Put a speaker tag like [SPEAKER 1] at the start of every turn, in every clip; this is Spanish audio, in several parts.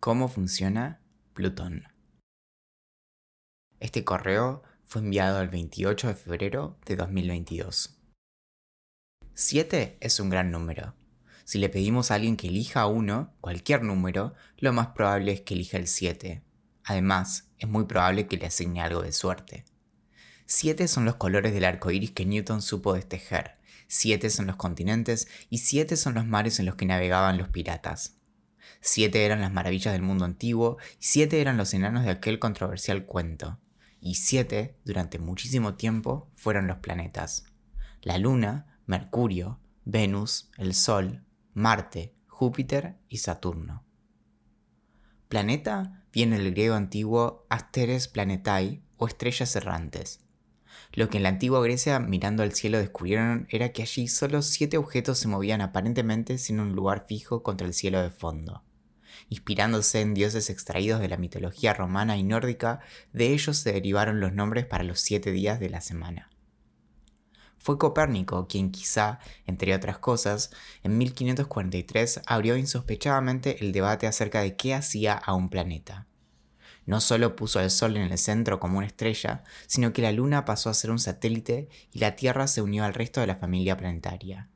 [SPEAKER 1] ¿Cómo funciona Plutón? Este correo fue enviado el 28 de febrero de 2022. 7 es un gran número. Si le pedimos a alguien que elija uno, cualquier número, lo más probable es que elija el 7. Además, es muy probable que le asigne algo de suerte. 7 son los colores del arco iris que Newton supo destejer, 7 son los continentes y 7 son los mares en los que navegaban los piratas. Siete eran las maravillas del mundo antiguo y siete eran los enanos de aquel controversial cuento. Y siete, durante muchísimo tiempo, fueron los planetas. La Luna, Mercurio, Venus, el Sol, Marte, Júpiter y Saturno. Planeta viene del griego antiguo Asteres Planetai o estrellas errantes. Lo que en la antigua Grecia mirando al cielo descubrieron era que allí solo siete objetos se movían aparentemente sin un lugar fijo contra el cielo de fondo. Inspirándose en dioses extraídos de la mitología romana y nórdica, de ellos se derivaron los nombres para los siete días de la semana. Fue Copérnico quien quizá, entre otras cosas, en 1543 abrió insospechadamente el debate acerca de qué hacía a un planeta. No solo puso al Sol en el centro como una estrella, sino que la Luna pasó a ser un satélite y la Tierra se unió al resto de la familia planetaria.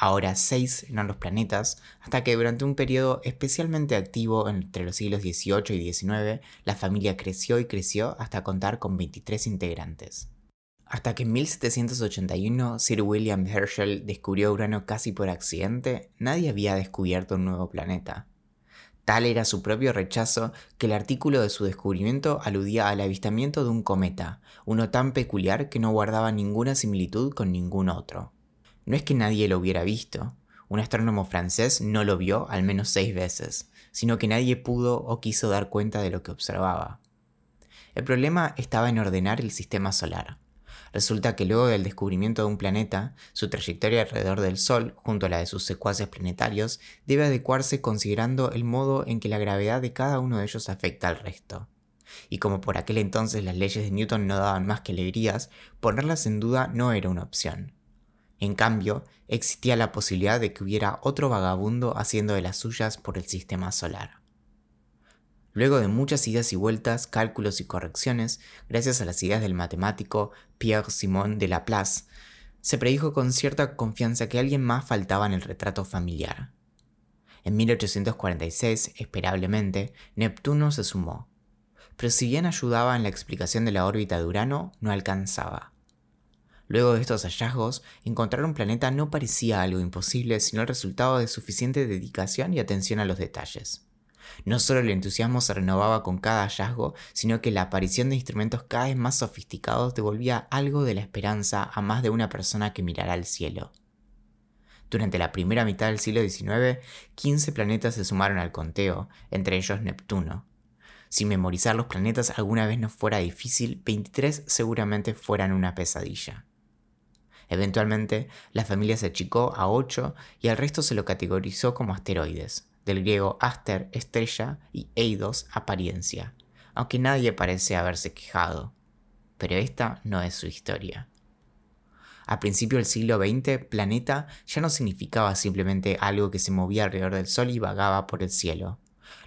[SPEAKER 1] Ahora seis eran los planetas, hasta que durante un periodo especialmente activo entre los siglos XVIII y XIX, la familia creció y creció hasta contar con 23 integrantes. Hasta que en 1781 Sir William Herschel descubrió Urano casi por accidente, nadie había descubierto un nuevo planeta. Tal era su propio rechazo que el artículo de su descubrimiento aludía al avistamiento de un cometa, uno tan peculiar que no guardaba ninguna similitud con ningún otro. No es que nadie lo hubiera visto, un astrónomo francés no lo vio al menos seis veces, sino que nadie pudo o quiso dar cuenta de lo que observaba. El problema estaba en ordenar el sistema solar. Resulta que luego del descubrimiento de un planeta, su trayectoria alrededor del Sol, junto a la de sus secuaces planetarios, debe adecuarse considerando el modo en que la gravedad de cada uno de ellos afecta al resto. Y como por aquel entonces las leyes de Newton no daban más que alegrías, ponerlas en duda no era una opción. En cambio, existía la posibilidad de que hubiera otro vagabundo haciendo de las suyas por el sistema solar. Luego de muchas idas y vueltas, cálculos y correcciones, gracias a las ideas del matemático Pierre-Simon de Laplace, se predijo con cierta confianza que alguien más faltaba en el retrato familiar. En 1846, esperablemente, Neptuno se sumó, pero si bien ayudaba en la explicación de la órbita de Urano, no alcanzaba. Luego de estos hallazgos, encontrar un planeta no parecía algo imposible, sino el resultado de suficiente dedicación y atención a los detalles. No solo el entusiasmo se renovaba con cada hallazgo, sino que la aparición de instrumentos cada vez más sofisticados devolvía algo de la esperanza a más de una persona que mirara al cielo. Durante la primera mitad del siglo XIX, 15 planetas se sumaron al conteo, entre ellos Neptuno. Si memorizar los planetas alguna vez no fuera difícil, 23 seguramente fueran una pesadilla. Eventualmente, la familia se achicó a 8 y al resto se lo categorizó como asteroides, del griego aster, estrella, y eidos, apariencia, aunque nadie parece haberse quejado. Pero esta no es su historia. A principio del siglo XX, planeta ya no significaba simplemente algo que se movía alrededor del Sol y vagaba por el cielo.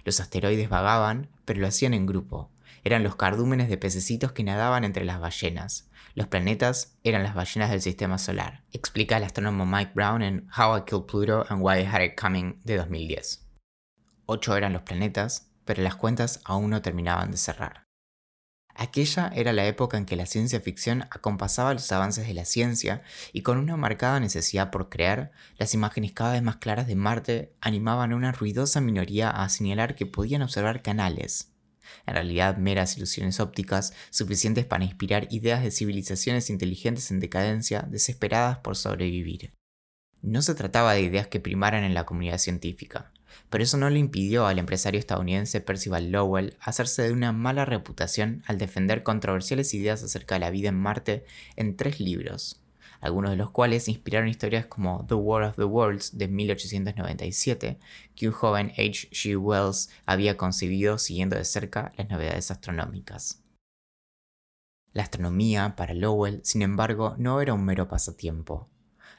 [SPEAKER 1] Los asteroides vagaban, pero lo hacían en grupo. Eran los cardúmenes de pececitos que nadaban entre las ballenas, los planetas eran las ballenas del sistema solar, explica el astrónomo Mike Brown en How I Killed Pluto and Why I Had It Coming de 2010. Ocho eran los planetas, pero las cuentas aún no terminaban de cerrar. Aquella era la época en que la ciencia ficción acompasaba los avances de la ciencia y con una marcada necesidad por crear, las imágenes cada vez más claras de Marte animaban a una ruidosa minoría a señalar que podían observar canales, en realidad meras ilusiones ópticas suficientes para inspirar ideas de civilizaciones inteligentes en decadencia desesperadas por sobrevivir. No se trataba de ideas que primaran en la comunidad científica, pero eso no le impidió al empresario estadounidense Percival Lowell hacerse de una mala reputación al defender controversiales ideas acerca de la vida en Marte en tres libros, algunos de los cuales inspiraron historias como The War of the Worlds de 1897, que un joven H. G. Wells había concebido siguiendo de cerca las novedades astronómicas. La astronomía, para Lowell, sin embargo, no era un mero pasatiempo.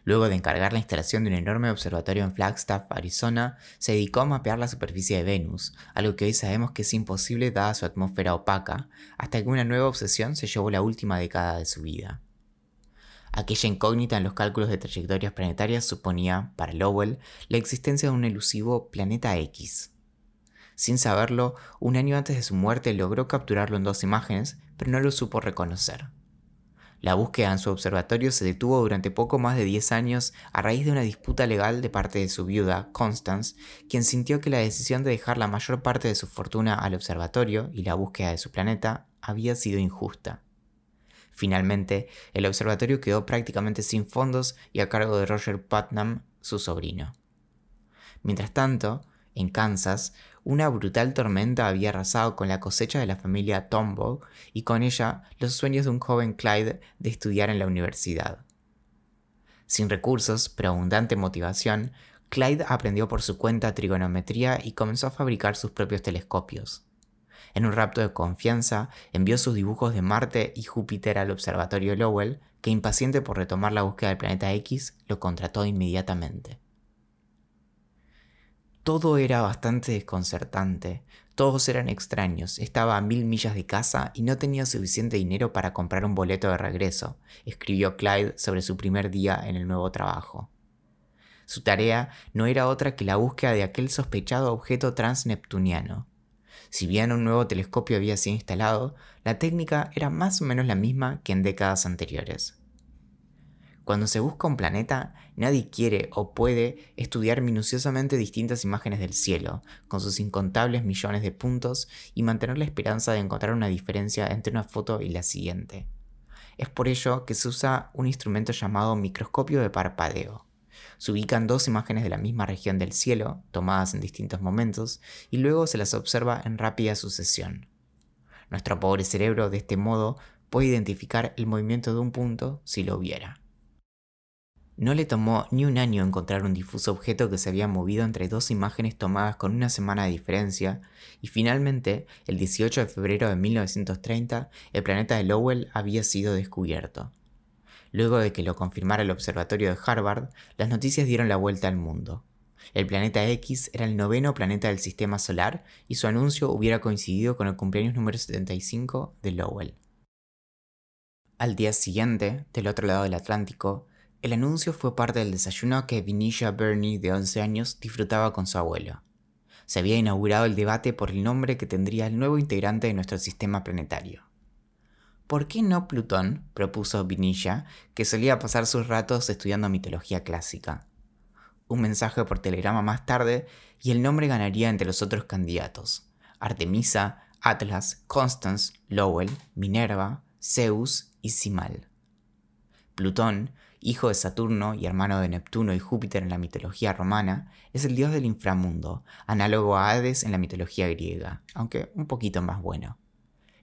[SPEAKER 1] Luego de encargar la instalación de un enorme observatorio en Flagstaff, Arizona, se dedicó a mapear la superficie de Venus, algo que hoy sabemos que es imposible dada su atmósfera opaca, hasta que una nueva obsesión se llevó la última década de su vida. Aquella incógnita en los cálculos de trayectorias planetarias suponía, para Lowell, la existencia de un elusivo planeta X. Sin saberlo, un año antes de su muerte logró capturarlo en dos imágenes, pero no lo supo reconocer. La búsqueda en su observatorio se detuvo durante poco más de 10 años a raíz de una disputa legal de parte de su viuda, Constance, quien sintió que la decisión de dejar la mayor parte de su fortuna al observatorio y la búsqueda de su planeta había sido injusta. Finalmente, el observatorio quedó prácticamente sin fondos y a cargo de Roger Putnam, su sobrino. Mientras tanto, en Kansas, una brutal tormenta había arrasado con la cosecha de la familia Tombaugh y con ella los sueños de un joven Clyde de estudiar en la universidad. Sin recursos, pero abundante motivación, Clyde aprendió por su cuenta trigonometría y comenzó a fabricar sus propios telescopios. En un rapto de confianza, envió sus dibujos de Marte y Júpiter al observatorio Lowell, que impaciente por retomar la búsqueda del planeta X, lo contrató inmediatamente. Todo era bastante desconcertante, todos eran extraños, estaba a mil millas de casa y no tenía suficiente dinero para comprar un boleto de regreso, escribió Clyde sobre su primer día en el nuevo trabajo. Su tarea no era otra que la búsqueda de aquel sospechado objeto transneptuniano. Si bien un nuevo telescopio había sido instalado, la técnica era más o menos la misma que en décadas anteriores. Cuando se busca un planeta, nadie quiere o puede estudiar minuciosamente distintas imágenes del cielo, con sus incontables millones de puntos, y mantener la esperanza de encontrar una diferencia entre una foto y la siguiente. Es por ello que se usa un instrumento llamado microscopio de parpadeo. Se ubican dos imágenes de la misma región del cielo, tomadas en distintos momentos, y luego se las observa en rápida sucesión. Nuestro pobre cerebro, de este modo, puede identificar el movimiento de un punto si lo hubiera. No le tomó ni un año encontrar un difuso objeto que se había movido entre dos imágenes tomadas con una semana de diferencia, y finalmente, el 18 de febrero de 1930, el planeta de Lowell había sido descubierto. Luego de que lo confirmara el observatorio de Harvard, las noticias dieron la vuelta al mundo. El planeta X era el noveno planeta del sistema solar y su anuncio hubiera coincidido con el cumpleaños número 75 de Lowell. Al día siguiente, del otro lado del Atlántico, el anuncio fue parte del desayuno que Vinisha Burney, de 11 años, disfrutaba con su abuelo. Se había inaugurado el debate por el nombre que tendría el nuevo integrante de nuestro sistema planetario. ¿Por qué no Plutón? propuso Vinisha, que solía pasar sus ratos estudiando mitología clásica. Un mensaje por telegrama más tarde y el nombre ganaría entre los otros candidatos: Artemisa, Atlas, Constance, Lowell, Minerva, Zeus y Simal. Plutón hijo de Saturno y hermano de Neptuno y Júpiter en la mitología romana, es el dios del inframundo, análogo a Hades en la mitología griega, aunque un poquito más bueno.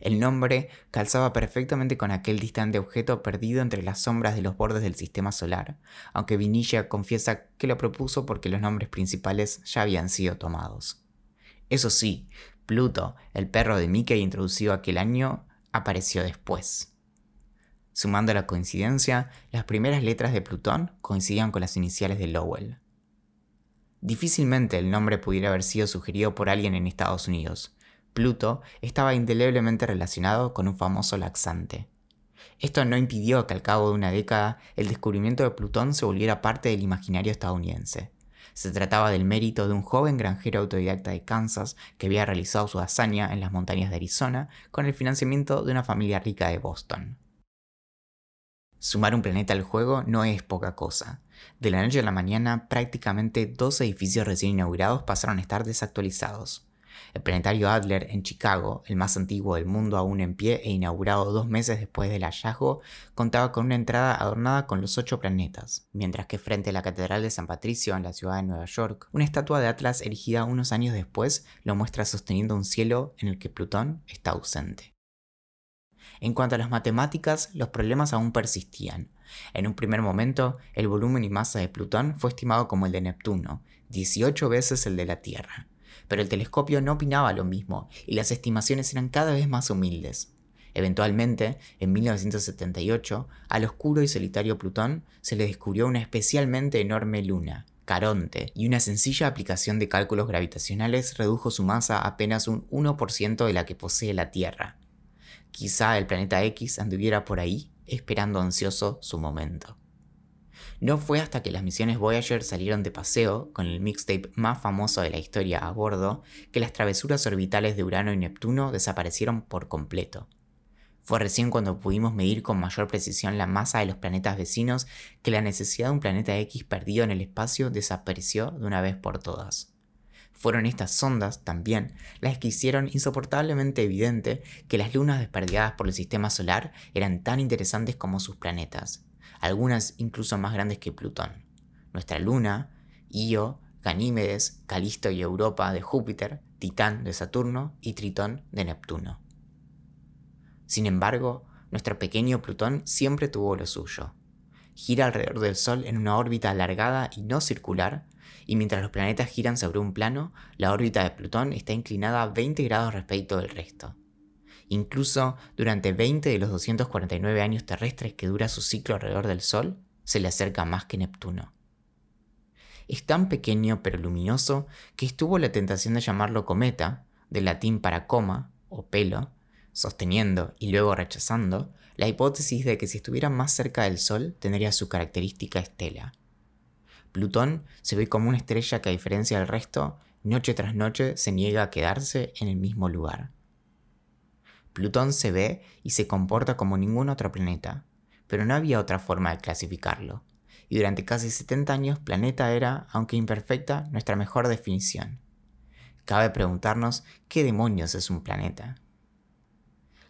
[SPEAKER 1] El nombre calzaba perfectamente con aquel distante objeto perdido entre las sombras de los bordes del sistema solar, aunque Vinilla confiesa que lo propuso porque los nombres principales ya habían sido tomados. Eso sí, Pluto, el perro de Mickey introducido aquel año, apareció después. Sumando la coincidencia, las primeras letras de Plutón coincidían con las iniciales de Lowell. Difícilmente el nombre pudiera haber sido sugerido por alguien en Estados Unidos. Pluto estaba indeleblemente relacionado con un famoso laxante. Esto no impidió que al cabo de una década el descubrimiento de Plutón se volviera parte del imaginario estadounidense. Se trataba del mérito de un joven granjero autodidacta de Kansas que había realizado su hazaña en las montañas de Arizona con el financiamiento de una familia rica de Boston. Sumar un planeta al juego no es poca cosa. De la noche a la mañana, prácticamente dos edificios recién inaugurados pasaron a estar desactualizados. El planetario Adler en Chicago, el más antiguo del mundo aún en pie e inaugurado dos meses después del hallazgo, contaba con una entrada adornada con los ocho planetas, mientras que frente a la Catedral de San Patricio en la ciudad de Nueva York, una estatua de Atlas erigida unos años después lo muestra sosteniendo un cielo en el que Plutón está ausente. En cuanto a las matemáticas, los problemas aún persistían. En un primer momento, el volumen y masa de Plutón fue estimado como el de Neptuno, 18 veces el de la Tierra. Pero el telescopio no opinaba lo mismo y las estimaciones eran cada vez más humildes. Eventualmente, en 1978, al oscuro y solitario Plutón se le descubrió una especialmente enorme luna, Caronte, y una sencilla aplicación de cálculos gravitacionales redujo su masa a apenas un 1% de la que posee la Tierra. Quizá el planeta X anduviera por ahí, esperando ansioso su momento. No fue hasta que las misiones Voyager salieron de paseo, con el mixtape más famoso de la historia a bordo, que las travesuras orbitales de Urano y Neptuno desaparecieron por completo. Fue recién cuando pudimos medir con mayor precisión la masa de los planetas vecinos que la necesidad de un planeta X perdido en el espacio desapareció de una vez por todas. Fueron estas sondas, también, las que hicieron insoportablemente evidente que las lunas desperdigadas por el sistema solar eran tan interesantes como sus planetas, algunas incluso más grandes que Plutón. Nuestra luna, Io, Ganímedes, Calisto y Europa de Júpiter, Titán de Saturno y Tritón de Neptuno. Sin embargo, nuestro pequeño Plutón siempre tuvo lo suyo. Gira alrededor del Sol en una órbita alargada y no circular, y mientras los planetas giran sobre un plano, la órbita de Plutón está inclinada a 20 grados respecto del resto. Incluso durante 20 de los 249 años terrestres que dura su ciclo alrededor del Sol, se le acerca más que Neptuno. Es tan pequeño pero luminoso que estuvo la tentación de llamarlo cometa, del latín para coma o pelo, sosteniendo y luego rechazando la hipótesis de que si estuviera más cerca del Sol tendría su característica estela. Plutón se ve como una estrella que a diferencia del resto, noche tras noche se niega a quedarse en el mismo lugar. Plutón se ve y se comporta como ningún otro planeta, pero no había otra forma de clasificarlo, y durante casi 70 años planeta era, aunque imperfecta, nuestra mejor definición. Cabe preguntarnos qué demonios es un planeta.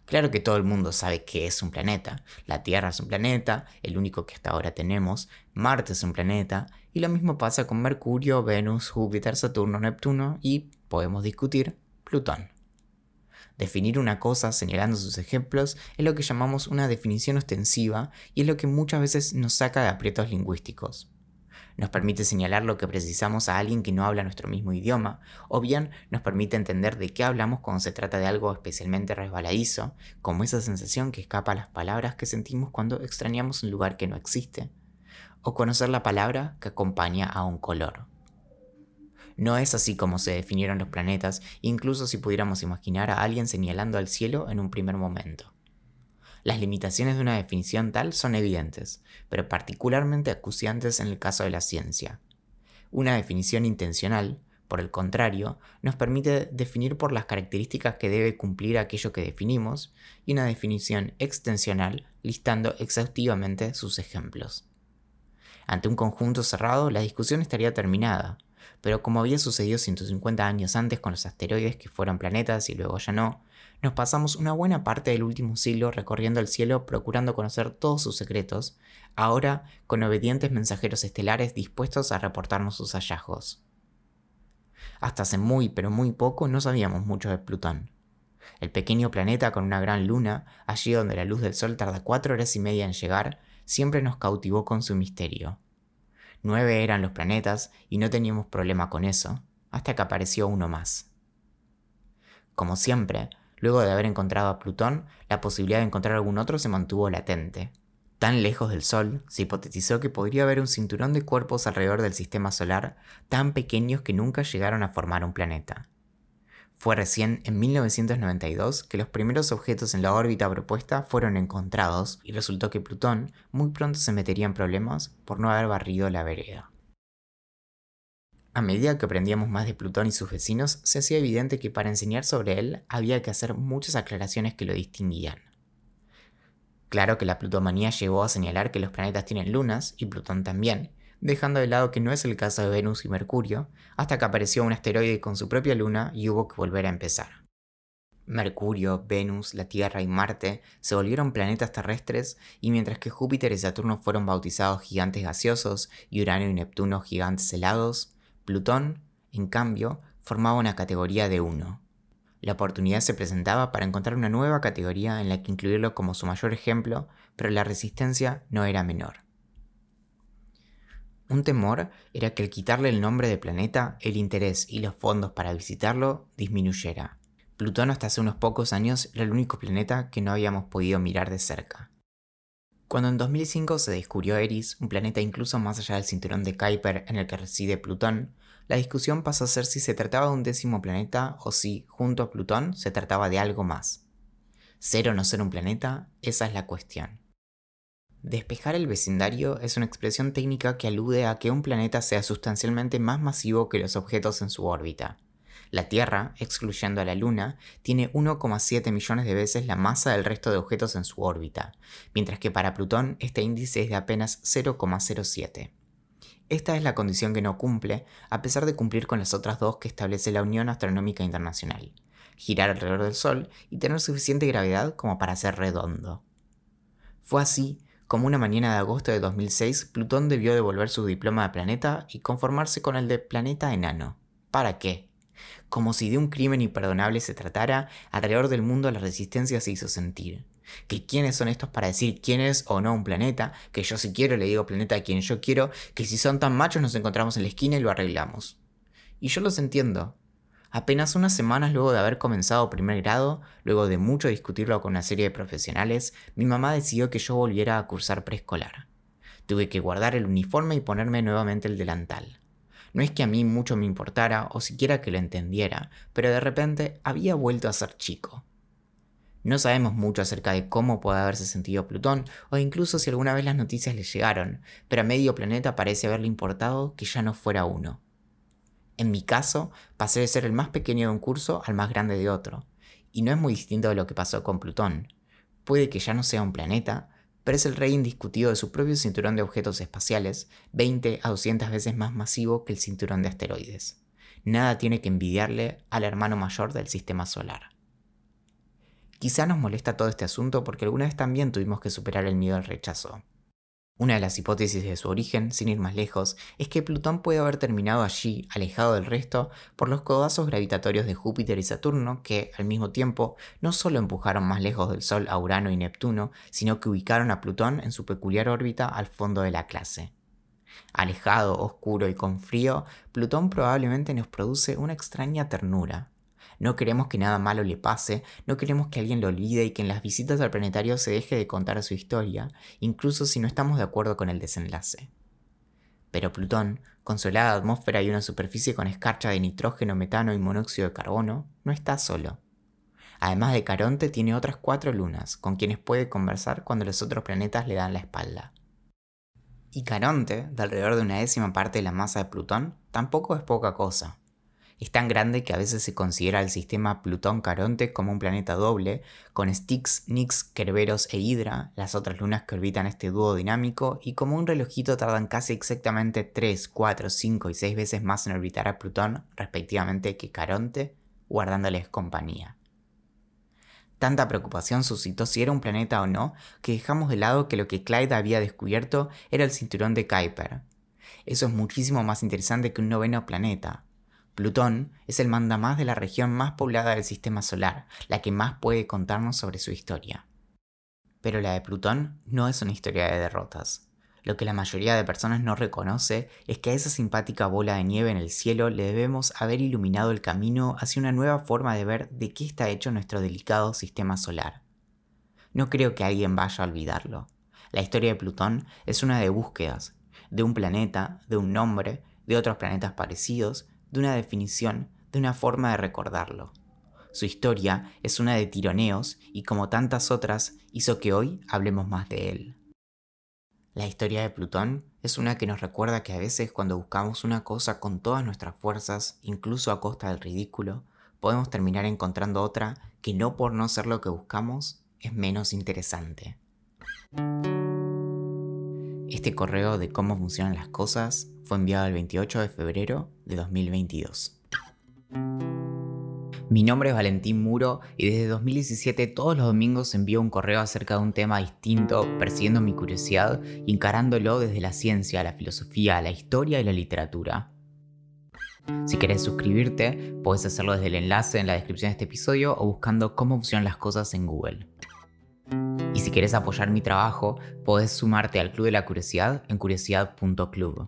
[SPEAKER 1] Claro que todo el mundo sabe qué es un planeta. La Tierra es un planeta, el único que hasta ahora tenemos. Marte es un planeta. Y lo mismo pasa con Mercurio, Venus, Júpiter, Saturno, Neptuno y, podemos discutir, Plutón. Definir una cosa señalando sus ejemplos es lo que llamamos una definición ostensiva y es lo que muchas veces nos saca de aprietos lingüísticos nos permite señalar lo que precisamos a alguien que no habla nuestro mismo idioma, o bien nos permite entender de qué hablamos cuando se trata de algo especialmente resbaladizo, como esa sensación que escapa a las palabras que sentimos cuando extrañamos un lugar que no existe, o conocer la palabra que acompaña a un color. No es así como se definieron los planetas, incluso si pudiéramos imaginar a alguien señalando al cielo en un primer momento. Las limitaciones de una definición tal son evidentes, pero particularmente acuciantes en el caso de la ciencia. Una definición intencional, por el contrario, nos permite definir por las características que debe cumplir aquello que definimos, y una definición extensional listando exhaustivamente sus ejemplos. Ante un conjunto cerrado, la discusión estaría terminada, pero como había sucedido 150 años antes con los asteroides que fueron planetas y luego ya no, nos pasamos una buena parte del último siglo recorriendo el cielo procurando conocer todos sus secretos, ahora con obedientes mensajeros estelares dispuestos a reportarnos sus hallazgos. Hasta hace muy pero muy poco no sabíamos mucho de Plutón. El pequeño planeta con una gran luna, allí donde la luz del Sol tarda cuatro horas y media en llegar, siempre nos cautivó con su misterio. Nueve eran los planetas y no teníamos problema con eso, hasta que apareció uno más. Como siempre, luego de haber encontrado a Plutón, la posibilidad de encontrar algún otro se mantuvo latente. Tan lejos del Sol, se hipotetizó que podría haber un cinturón de cuerpos alrededor del sistema solar tan pequeños que nunca llegaron a formar un planeta. Fue recién en 1992 que los primeros objetos en la órbita propuesta fueron encontrados y resultó que Plutón muy pronto se metería en problemas por no haber barrido la vereda. A medida que aprendíamos más de Plutón y sus vecinos, se hacía evidente que para enseñar sobre él había que hacer muchas aclaraciones que lo distinguían. Claro que la plutomanía llegó a señalar que los planetas tienen lunas, y Plutón también, dejando de lado que no es el caso de Venus y Mercurio, hasta que apareció un asteroide con su propia luna y hubo que volver a empezar. Mercurio, Venus, la Tierra y Marte se volvieron planetas terrestres y mientras que Júpiter y Saturno fueron bautizados gigantes gaseosos y Urano y Neptuno gigantes helados, Plutón, en cambio, formaba una categoría de uno. La oportunidad se presentaba para encontrar una nueva categoría en la que incluirlo como su mayor ejemplo, pero la resistencia no era menor. Un temor era que al quitarle el nombre de planeta, el interés y los fondos para visitarlo disminuyera. Plutón hasta hace unos pocos años era el único planeta que no habíamos podido mirar de cerca. Cuando en 2005 se descubrió Eris, un planeta incluso más allá del cinturón de Kuiper en el que reside Plutón, la discusión pasó a ser si se trataba de un décimo planeta o si, junto a Plutón, se trataba de algo más. ¿Ser o no ser un planeta? Esa es la cuestión. Despejar el vecindario es una expresión técnica que alude a que un planeta sea sustancialmente más masivo que los objetos en su órbita. La Tierra, excluyendo a la Luna, tiene 1,7 millones de veces la masa del resto de objetos en su órbita, mientras que para Plutón este índice es de apenas 0,07. Esta es la condición que no cumple, a pesar de cumplir con las otras dos que establece la Unión Astronómica Internacional, girar alrededor del Sol y tener suficiente gravedad como para ser redondo. Fue así como una mañana de agosto de 2006 Plutón debió devolver su diploma de planeta y conformarse con el de planeta enano. ¿Para qué? Como si de un crimen imperdonable se tratara, alrededor del mundo la resistencia se hizo sentir. Que quiénes son estos para decir quién es o no un planeta, que yo si quiero le digo planeta a quien yo quiero, que si son tan machos nos encontramos en la esquina y lo arreglamos. Y yo los entiendo. Apenas unas semanas luego de haber comenzado primer grado, luego de mucho discutirlo con una serie de profesionales, mi mamá decidió que yo volviera a cursar preescolar. Tuve que guardar el uniforme y ponerme nuevamente el delantal. No es que a mí mucho me importara o siquiera que lo entendiera, pero de repente había vuelto a ser chico. No sabemos mucho acerca de cómo puede haberse sentido Plutón o incluso si alguna vez las noticias le llegaron, pero a medio planeta parece haberle importado que ya no fuera uno. En mi caso, pasé de ser el más pequeño de un curso al más grande de otro, y no es muy distinto de lo que pasó con Plutón. Puede que ya no sea un planeta, pero es el rey indiscutido de su propio cinturón de objetos espaciales, 20 a 200 veces más masivo que el cinturón de asteroides. Nada tiene que envidiarle al hermano mayor del sistema solar. Quizá nos molesta todo este asunto porque alguna vez también tuvimos que superar el miedo al rechazo. Una de las hipótesis de su origen, sin ir más lejos, es que Plutón puede haber terminado allí, alejado del resto, por los codazos gravitatorios de Júpiter y Saturno, que, al mismo tiempo, no solo empujaron más lejos del Sol a Urano y Neptuno, sino que ubicaron a Plutón en su peculiar órbita al fondo de la clase. Alejado, oscuro y con frío, Plutón probablemente nos produce una extraña ternura, no queremos que nada malo le pase, no queremos que alguien lo olvide y que en las visitas al planetario se deje de contar su historia, incluso si no estamos de acuerdo con el desenlace. Pero Plutón, con su helada atmósfera y una superficie con escarcha de nitrógeno, metano y monóxido de carbono, no está solo. Además de Caronte, tiene otras cuatro lunas, con quienes puede conversar cuando los otros planetas le dan la espalda. Y Caronte, de alrededor de una décima parte de la masa de Plutón, tampoco es poca cosa. Es tan grande que a veces se considera el sistema Plutón-Caronte como un planeta doble, con Styx, Nix, Kerberos e Hydra, las otras lunas que orbitan este dúo dinámico, y como un relojito tardan casi exactamente 3, 4, 5 y 6 veces más en orbitar a Plutón, respectivamente, que Caronte, guardándoles compañía. Tanta preocupación suscitó si era un planeta o no, que dejamos de lado que lo que Clyde había descubierto era el cinturón de Kuiper. Eso es muchísimo más interesante que un noveno planeta, Plutón es el mandamás de la región más poblada del sistema solar, la que más puede contarnos sobre su historia. Pero la de Plutón no es una historia de derrotas. Lo que la mayoría de personas no reconoce es que a esa simpática bola de nieve en el cielo le debemos haber iluminado el camino hacia una nueva forma de ver de qué está hecho nuestro delicado sistema solar. No creo que alguien vaya a olvidarlo. La historia de Plutón es una de búsquedas, de un planeta, de un nombre, de otros planetas parecidos de una definición, de una forma de recordarlo. Su historia es una de tironeos y como tantas otras hizo que hoy hablemos más de él. La historia de Plutón es una que nos recuerda que a veces cuando buscamos una cosa con todas nuestras fuerzas, incluso a costa del ridículo, podemos terminar encontrando otra que no por no ser lo que buscamos es menos interesante. Este correo de cómo funcionan las cosas fue enviado el 28 de febrero de 2022. Mi nombre es Valentín Muro y desde 2017 todos los domingos envío un correo acerca de un tema distinto, persiguiendo mi curiosidad y encarándolo desde la ciencia, la filosofía, la historia y la literatura. Si querés suscribirte, puedes hacerlo desde el enlace en la descripción de este episodio o buscando cómo funcionan las cosas en Google. Y si quieres apoyar mi trabajo, podés sumarte al Club de la Curiosidad en curiosidad.club.